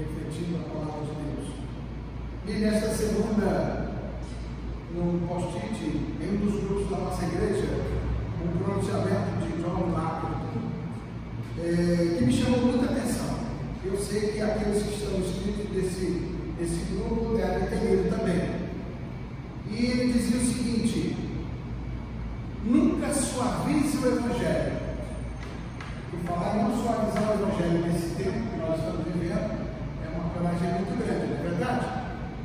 refletindo a palavra de Deus. E nesta segunda, no post-it, em um dos grupos da nossa igreja, um pronunciamento de John Marco, é, que me chamou muita atenção. Eu sei que aqueles que estão inscritos nesse, grupo devem ter lido também. E ele dizia o seguinte: nunca suavize o Evangelho. E falar não suavizar o Evangelho nesse tempo que nós estamos é uma coragem muito grande, não é verdade?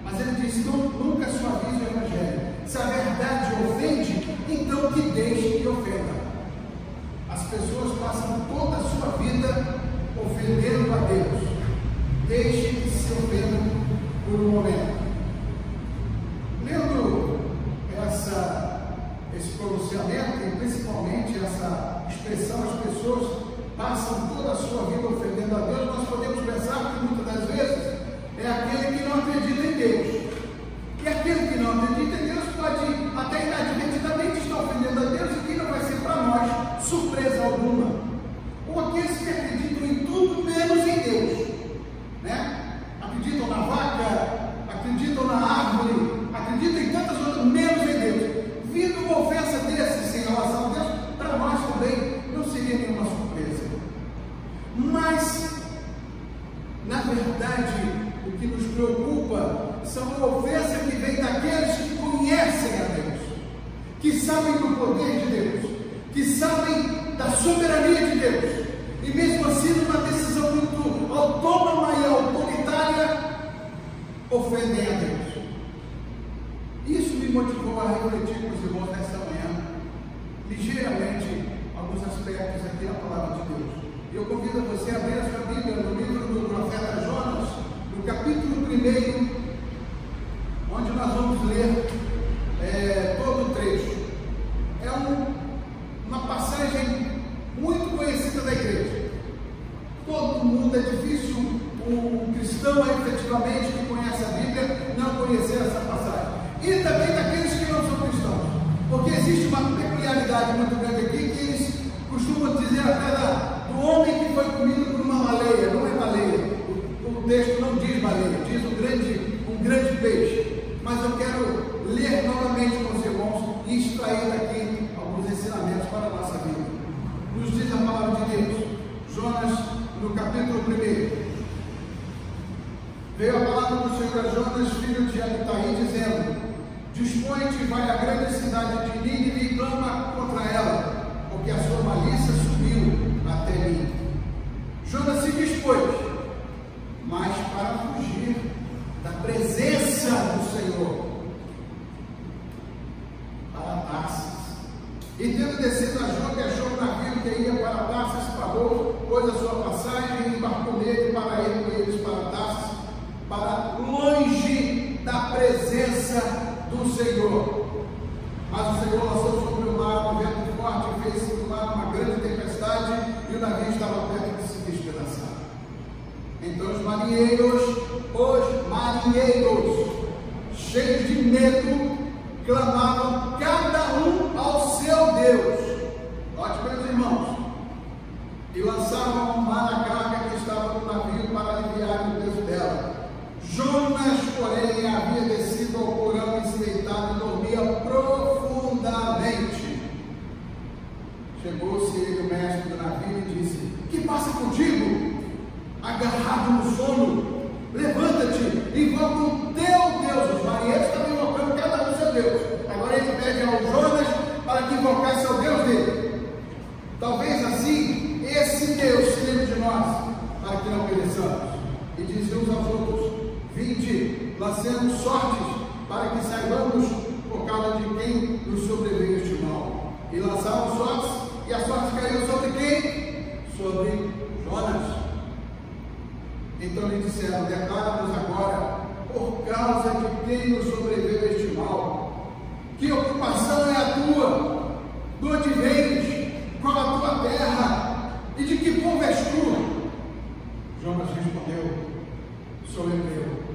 Mas ele disse: não, nunca suavize o Evangelho. Se a verdade ofende, então que deixe que ofenda. As pessoas passam toda a sua vida ofendendo a Deus. Deixe que se ofendam por um momento. Lendo essa, esse pronunciamento e principalmente essa expressão, as pessoas passam toda a sua vida ofendendo a Deus, nós podemos pensar que muitas das vezes é aquele que não acredita em Deus. E aquele que não acredita em Deus pode até inadvertidamente estar ofendendo a Deus e que não vai ser para nós surpresa alguma. Ou aqueles que acreditam em tudo menos em Deus. Né? Acreditam na vaca, acreditam na árvore, acreditam em tantas outras, menos em Deus. Vindo uma ofensa desses em relação a Deus, para nós também não seria nenhuma surpresa. Mas, na verdade, o que nos preocupa são a ofensa que vem daqueles que conhecem a Deus, que sabem do poder de Deus, que sabem da soberania de Deus, e mesmo assim, numa decisão muito autônoma e autoritária, ofendem a Deus. Isso me motivou a refletir com os irmãos nesta manhã, ligeiramente, alguns aspectos aqui na palavra de Deus. Eu convido você a abrir a sua Bíblia no livro do profeta Jonas, no capítulo 1, onde nós vamos ler é, todo o trecho. É um, uma passagem muito conhecida da igreja. Todo mundo, é difícil um, um cristão efetivamente que conhece a Bíblia não conhecer essa passagem. E também daqueles que não são cristãos. Porque existe uma peculiaridade muito grande aqui que eles costumam dizer até da, do homem que foi comido por uma baleia. Não é baleia. O, o texto não diz baleia, diz um grande, um grande peixe. Mas eu quero ler novamente com os irmãos e extrair daqui alguns ensinamentos para a nossa vida. Nos diz a palavra de Deus, Jonas, no capítulo 1. Veio a palavra do Senhor a Jonas, filho de Abitaí, dizendo: Dispõe-te e vai à grande cidade de Nínive e clama contra ela, porque a sua malícia subiu até mim. Jonas se dispôs, mas para fugir da presença do Senhor, para Tarsis. E tendo descido a Jope, achou um navio que ia para Tarsis, pagou, pôs a sua passagem e embarcou nele para ir com eles para Tarsis, para longe da presença do Senhor. Mas o Senhor lançou sobre o mar um vento forte e fez circular uma grande tempestade e o navio estava perto de se despedaçar. Então os marinheiros, os marinheiros, cheios de medo, clamavam cada um ao seu Deus. Note, meus irmãos, e lançavam ao mar a carga que estava no navio para aliviar o peso dela. Jonas, porém, havia descido ao porão e se deitado e dormia profundamente. Chegou-se ele, o mestre do navio, e disse: Que passa contigo? Agarrado no sono, levanta-te, invoca o teu Deus. Os marinheiros estavam invocando cada um seu Deus. Agora ele pede ao Jonas para que invocasse ao Deus dele. Talvez assim, esse Deus se lembre de nós, para que não pereçamos. E dizia uns aos outros: Vinde, lancemos sortes, para que saibamos por causa de quem nos sobreveio este mal. E lançaram sortes, e a sorte caiu sobre quem? Sobre Jonas. Então lhe disseram: Declara-nos agora, por causa de quem nos sobreveio este mal. Que ocupação é a tua? De onde vens? Qual a tua terra? E de que povo és tu? Jonas respondeu: Sou hebreu.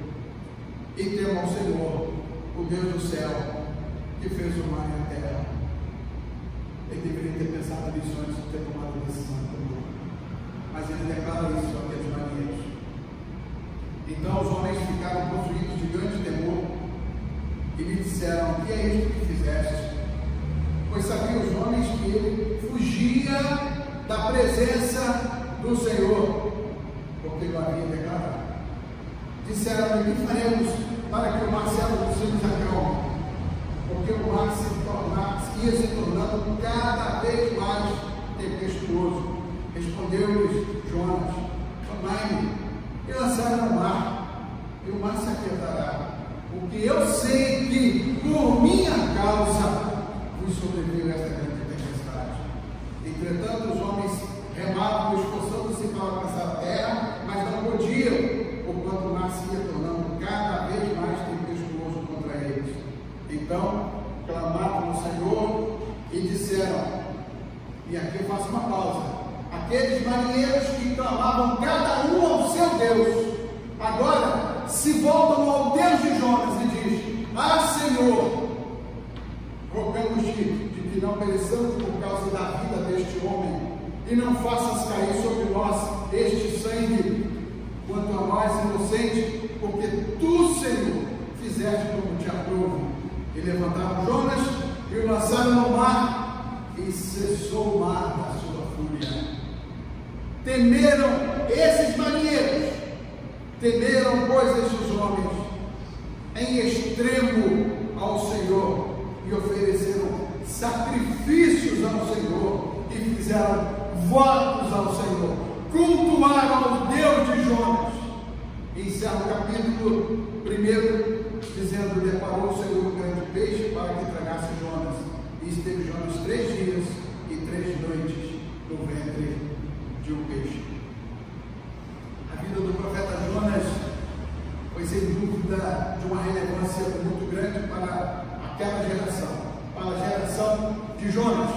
E temo ao Senhor, o Deus do céu, que fez o mar e a terra. Ele deveria ter pensado nisso antes de ter tomado a decisão. Mas ele declara isso àqueles marinheiros. Então os homens ficaram possuídos de grande temor e me disseram: que é isto que fizeste? Pois sabiam os homens que ele fugia da presença do Senhor, porque ele havia declarado. Disseram-lhe: O que faremos para que o Marcelo dos filhos acalme? Porque o mar se tornar, ia se tornando cada vez mais tempestuoso. Respondeu-lhes Jonas: Tomai-me e lançaram no mar, e o mar se aquietará. Porque eu sei que, por minha causa, vos sobreveio esta grande tempestade. Entretanto, os homens remavam, esforçando-se para alcançar a terra, mas não podiam, porquanto o mar se tornando cada vez mais tempestuoso contra eles. Então, clamaram no Senhor e disseram, e aqui eu faço uma pausa, aqueles marinheiros que clamavam cada um ao seu Deus, agora se voltam ao Deus de Jonas e diz: Ah, Senhor, rogamos-te de que não pereçamos por causa da vida deste homem, e não faças cair sobre nós este sangue, quanto a nós inocentes, porque tu, Senhor, fizeste como te aprouve. E levantaram Jonas e o lançaram no mar, e cessou o mar da sua fúria. Temeram esses marinheiros, temeram, pois, estes homens, em extremo ao Senhor, e ofereceram sacrifícios ao Senhor, e fizeram votos ao Senhor, cultuaram ao Deus de Jonas. Encerra o capítulo 1, dizendo: Deparou o Senhor um grande peixe para que tragasse Jonas, e esteve Jonas três dias e três noites no ventre de um peixe. A vida do profeta Jonas foi sem dúvida de uma relevância muito grande para aquela geração, para a geração de Jonas.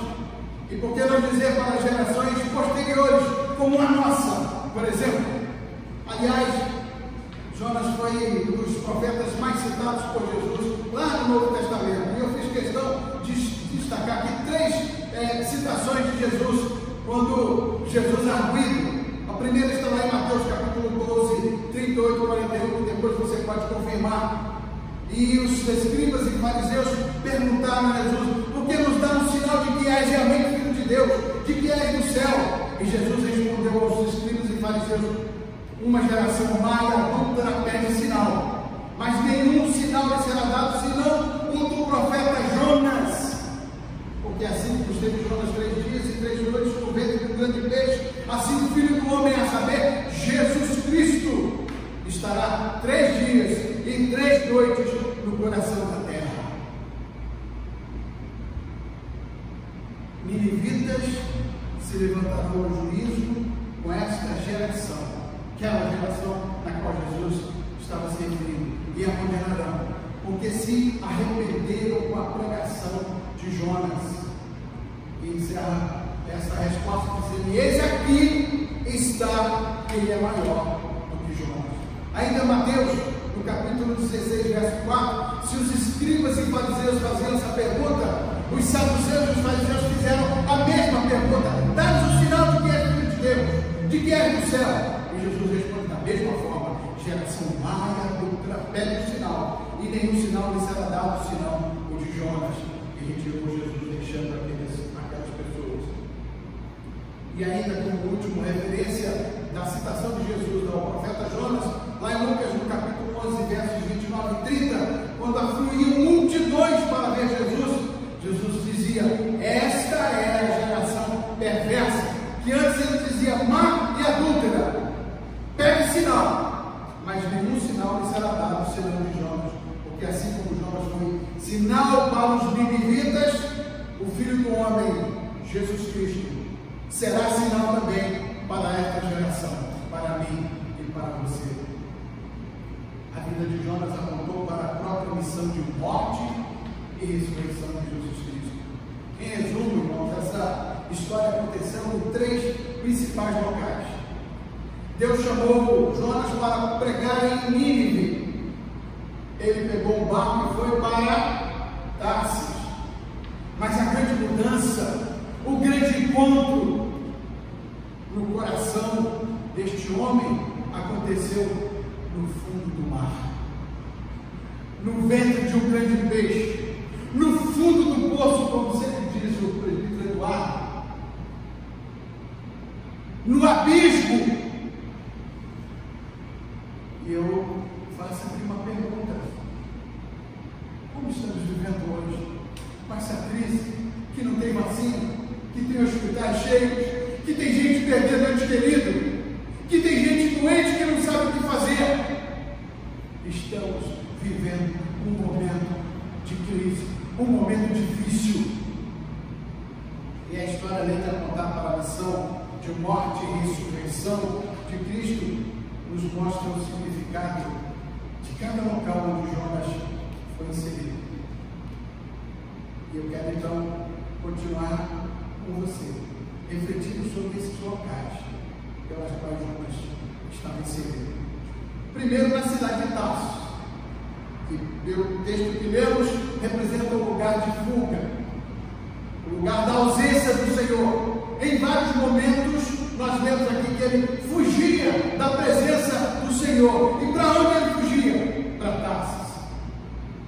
E por que não dizer para gerações posteriores, como a nossa, por exemplo? Aliás, Jonas foi um dos profetas mais citados por Jesus lá no Novo Testamento. E eu fiz questão de destacar aqui três é, citações de Jesus quando Jesus arguido, a primeira está lá em Mateus capítulo 12, 38, 41, e depois você pode confirmar. E os escribas e fariseus perguntaram a Jesus: por que nos dá um sinal de que és realmente filho de Deus, de que és do céu? E Jesus respondeu aos escribas e fariseus: uma geração má e adulta pede sinal, mas nenhum sinal lhe será dado senão o do profeta Jonas. Porque assim como esteve Jonas três dias e três noites no ventre do grande peixe, e nenhum sinal lhe será dado senão o de Jonas. E retirou Jesus, deixando aqueles e ainda como último referência da citação de Jesus Jesus Cristo, será sinal também para esta geração, para mim e para você. A vida de Jonas apontou para a própria missão de morte e ressurreição de Jesus Cristo. Em resumo, irmãos, essa história aconteceu em três principais locais. Deus chamou Jonas para pregar em Nínive. Ele pegou o barco e foi para Tarsis. Mas a grande mudança, o grande encontro no coração deste homem aconteceu no fundo do mar, no ventre de um grande peixe, no fundo do poço, como sempre diz o presbítero Eduardo, no abismo. E eu faço aqui uma pergunta: como estamos vivendo hoje? Com essa crise que não tem vacina, que tem hospitais cheios, que tem gente perdendo ente querido, que tem gente doente que não sabe o que fazer. Estamos vivendo um momento de crise, um momento difícil. E a história, além de apontar para a missão de morte e ressurreição de Cristo, nos mostra o significado de cada local onde Jonas foi inserido. E eu quero então continuar com você, refletindo sobre esses locais pelas quais Jonas estava inserido. Primeiro na cidade de Tarso, que pelo texto lemos representa o lugar de fuga, o lugar da ausência do Senhor. Em vários momentos nós lemos aqui que ele fugia da presença do Senhor. E para onde ele fugia? Para Tarsis.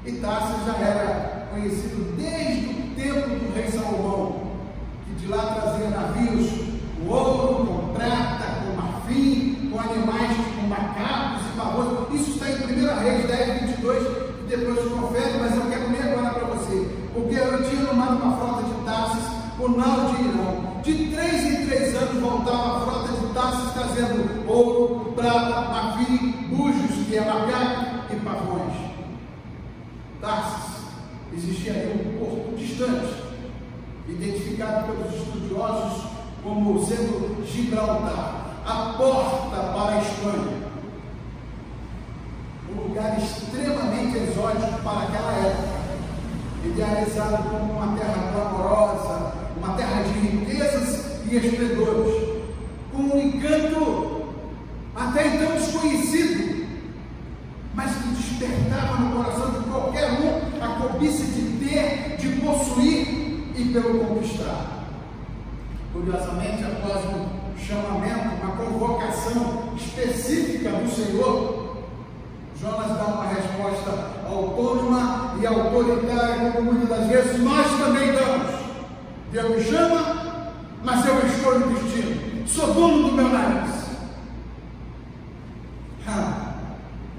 E Tarsis já era conhecido desde o tempo do rei Salomão, que de lá trazia navios com ouro, com prata, com marfim, com animais com macacos e pavões. Isso está em 1 Reis 10, 22, e depois confere, mas eu quero ler agora para você. Porque tinha nomado uma frota de Tarsis, o nau de Irão. De três em três anos voltava a frota de Tarsis trazendo ouro, prata, marfim, bujos, que é macaco, e pavões. Tarsis existia ali um porto distante, identificado pelos estudiosos como sendo Gibraltar, a porta para a Espanha. Lugar extremamente exótico para aquela época, idealizado como uma terra glamourosa, uma terra de riquezas e esplendores, com um encanto até então desconhecido, mas que despertava no coração de qualquer um a cobiça de ter, de possuir e pelo conquistar. Curiosamente, após um chamamento, uma convocação específica do Senhor, Jonas dá uma resposta autônoma e autoritária, como muitas das vezes nós também damos. Deus me chama, mas eu escolho o destino. Sou dono do meu nariz.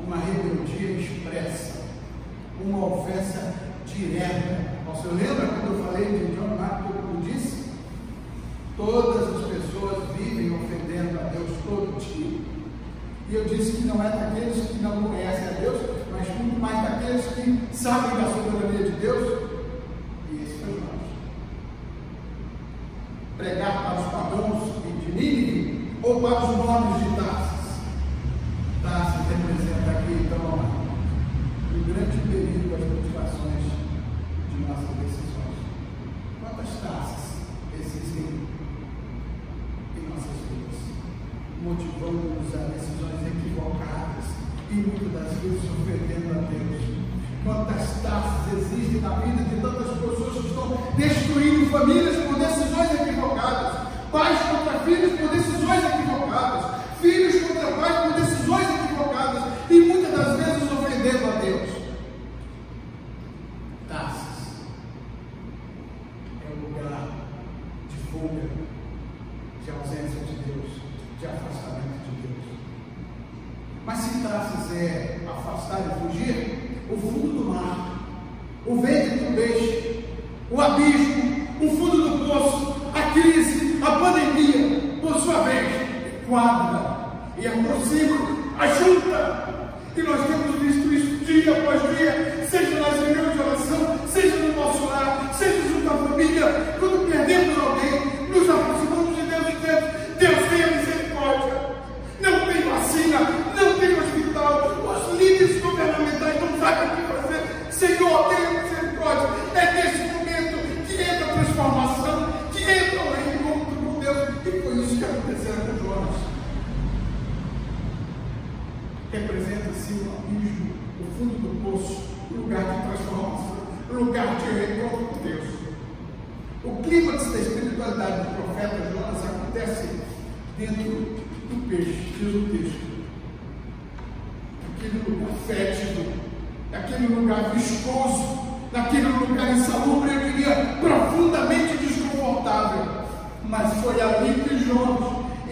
uma rebeldia expressa, uma ofensa direta. Você lembra quando eu falei de John Mark, como disse? Todas as pessoas vivem ofendendo a Deus todo dia. E eu disse que não é daqueles que não conhecem a Deus, mas muito mais daqueles que sabem da soberania de Deus. E esse foi nós. Pregar para os pagãos de Nínive ou para os nomes de Tarsis. Tarsis representa aqui, então, o grande perigo das motivações de nossas decisões. Quantas taças existem em nossas vidas, motivando-nos a decisões equivocadas e muitas das vezes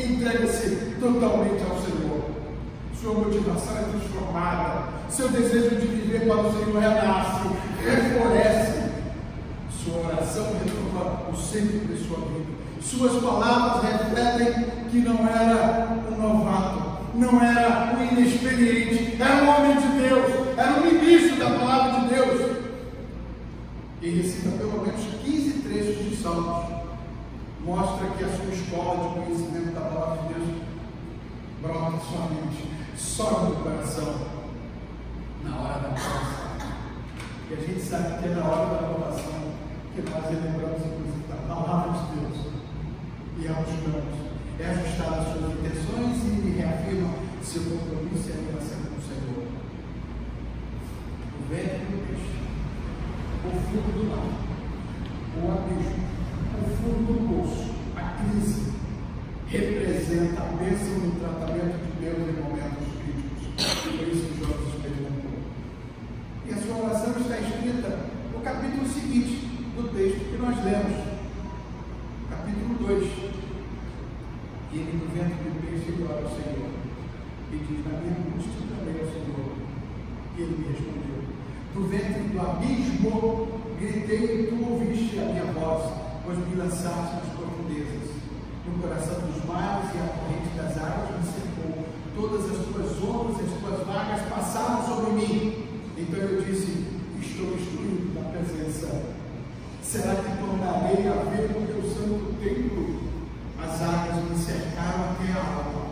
entrega-se totalmente ao Senhor. Sua motivação é transformada, seu desejo de viver para o Senhor renasce, refloresce. Sua oração renova o centro de sua vida. Suas palavras refletem que não era um novato, não era um inexperiente, era um homem de Deus, era um ministro da palavra de Deus. E recita pelo menos 15 trechos de Salmos. Mostra que a sua escola de conhecimento da palavra de Deus brota sua mente, sobe no coração na hora da oração. E a gente sabe que é na hora da oração que nós lembramos, inclusive, da palavra de Deus e a buscamos. É ajustar as suas intenções e reafirma seu compromisso e aliança com o Senhor. O velho do peixe, o fundo do mar, o abismo, o fundo do poço, a crise, representa a bênção no tratamento de Deus em momentos críticos. Por isso que Jonas experimentou. E a sua oração está escrita no capítulo seguinte do texto que nós lemos. Capítulo 2. E ele do vento do peixe igual ao Senhor. E diz, na minha angústia também ao Senhor. E ele me respondeu, do do abismo gritei e tu ouviste a minha voz, pois me lançaste nas profundezas. No coração dos mares e a corrente das águas me cercou. Todas as tuas ondas e as tuas vagas passaram sobre mim. Então eu disse, estou instruído na presença. Será que tornarei a ver o teu santo templo? As águas me cercaram até a alma.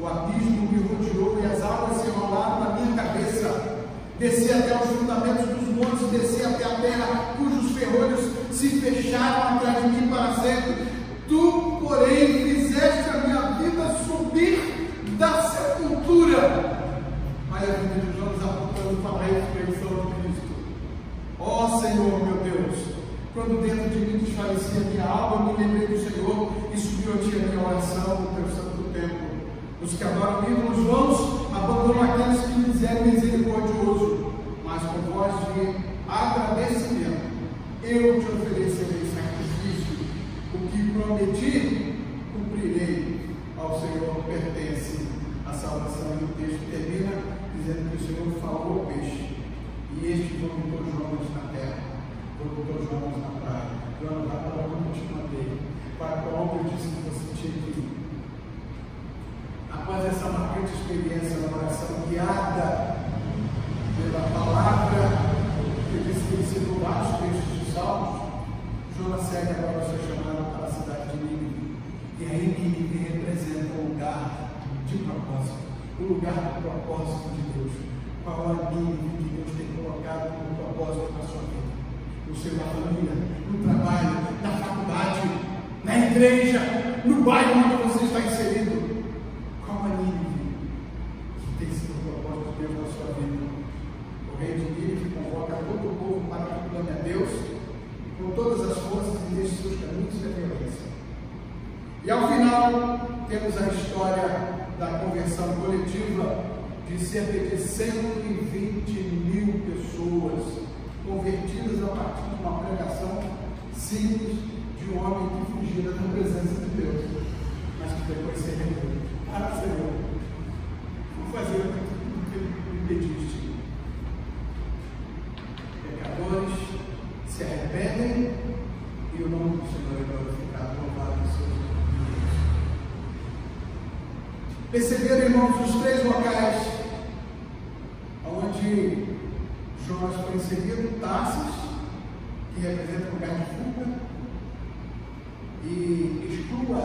O abismo me rodeou e as águas se enrolaram na minha cabeça. Desci até os fundamentos dos montes, desci até a terra, cujos ferrolhos se fecharam atrás de mim para sempre. Tu, porém, fizeste a minha vida subir da sepultura. Olha a vida de Jonas apontando para a ressurreição de Cristo. Ó oh, Senhor, meu Deus, quando dentro de mim desfalecia minha alma, me lembrei do Senhor e subiu a ti a minha oração no teu santo templo. Os que adoram ídolos vãos abandonam aqueles que lhes é misericordioso, mas com voz de agradecimento eu te oferecerei sacrifício. O que prometi, cumprirei. Ao Senhor pertence a salvação. E o texto termina dizendo que o Senhor falou ao peixe, e este vomitou Jonas na terra botou Jonas na praia. Jonas vai para onde eu te mandei. Para onde eu disse que você tinha que ir. Após essa marcante experiência na oração guiada pela palavra, que disse que ele citou vários textos de Salmos, Jonas segue agora o seu chamado para a cidade de Nínive. E aí Nínive representa o lugar de propósito, o lugar do propósito de Deus. Qual a Nínive que Deus tem colocado como propósito na sua vida? no seu na família, no trabalho, na faculdade, na igreja, no bairro onde você está inserido. Qual a Nínive que tem sido o propósito de Deus na sua vida? O rei de Nínive convoca todo o povo para que clame a Deus com todas as forças e deixe seus caminhos de violência. E ao final, temos a história da conversão coletiva de cerca de 120 mil pessoas convertidas a partir de uma pregação simples de um homem que fugia da presença de Deus, mas que depois se arrependeu. Ah, Senhor, vou fazer o que me pediste. Pecadores se arrependem e o nome do Senhor é glorificado, louvado em seus dias. Perceberam, irmãos, os três locais onde Jonas foi inserido Tarsis, que representa o lugar de fuga, e exclua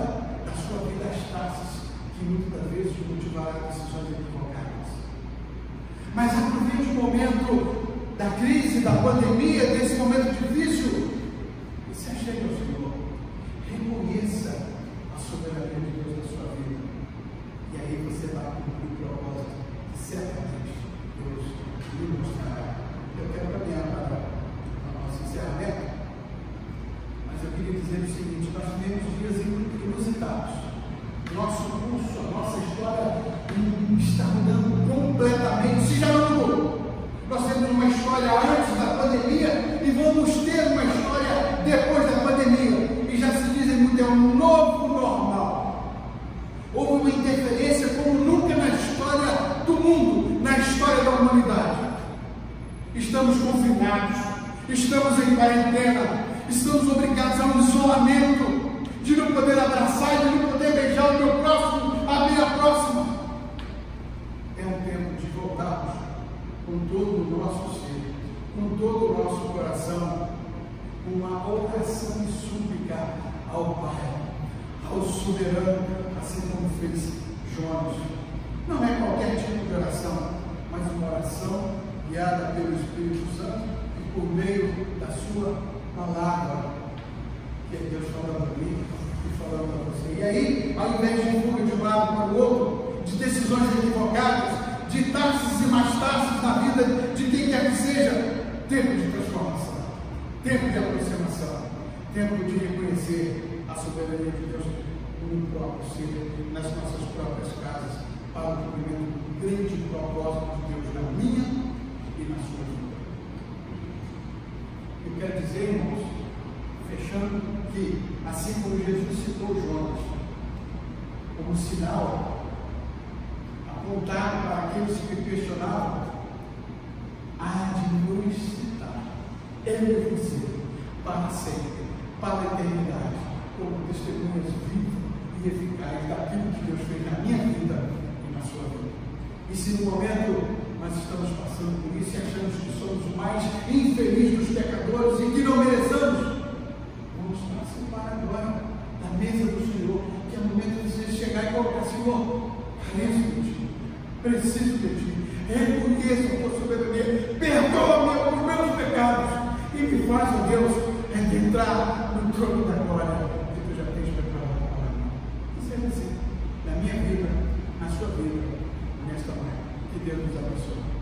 da sua vida as taças que muitas vezes motivaram decisões equivocadas. Mas aproveite o momento da crise, da pandemia, desse momento difícil, e se achegue ao Senhor. Reconheça a soberania de Deus na sua vida. E aí você vai cumprir o propósito que certamente Deus lhe mostrará estamos em quarentena, estamos obrigados a um isolamento, de não poder abraçar, de não poder beijar o meu próximo, a minha próxima. É um tempo de voltarmos com todo o nosso ser, com todo o nosso coração, uma oração e súplica ao Pai, ao soberano, assim como fez Jonas. Não é qualquer tipo de oração, mas uma oração guiada pelo Espírito Santo e por meio da sua palavra, que é Deus falando a mim e falando a você. E aí, ao invés de fuga de um lado para o outro, de decisões equivocadas, de taxas e mais taxas na vida de quem quer que seja, tempo de transformação, tempo de aproximação, tempo de reconhecer a soberania de Deus no próprio ser, nas nossas próprias casas, para o cumprimento do grande propósito de Deus na minha e na sua vida. Eu quero dizer, irmãos, que assim como Jesus citou Jonas como sinal, apontado para aqueles que questionavam, há de nos citar, eu você, para sempre, para a eternidade, como testemunhas vivas e eficazes daquilo que Deus fez na minha vida e na sua vida. E se no momento nós estamos passando por isso e achamos que somos os mais infelizes dos pecadores e que não mereçamos, vamos participar agora da mesa do Senhor, que é o momento de você chegar e colocar, Senhor, careço de ti, preciso de ti, reconheço a tua soberania, perdoa-me os meus pecados e me faz, ó Deus, entrar no trono da glória que tu já tens preparado para mim. Que seja assim, na minha vida, na sua vida, nesta manhã. Que Deus nos abençoe.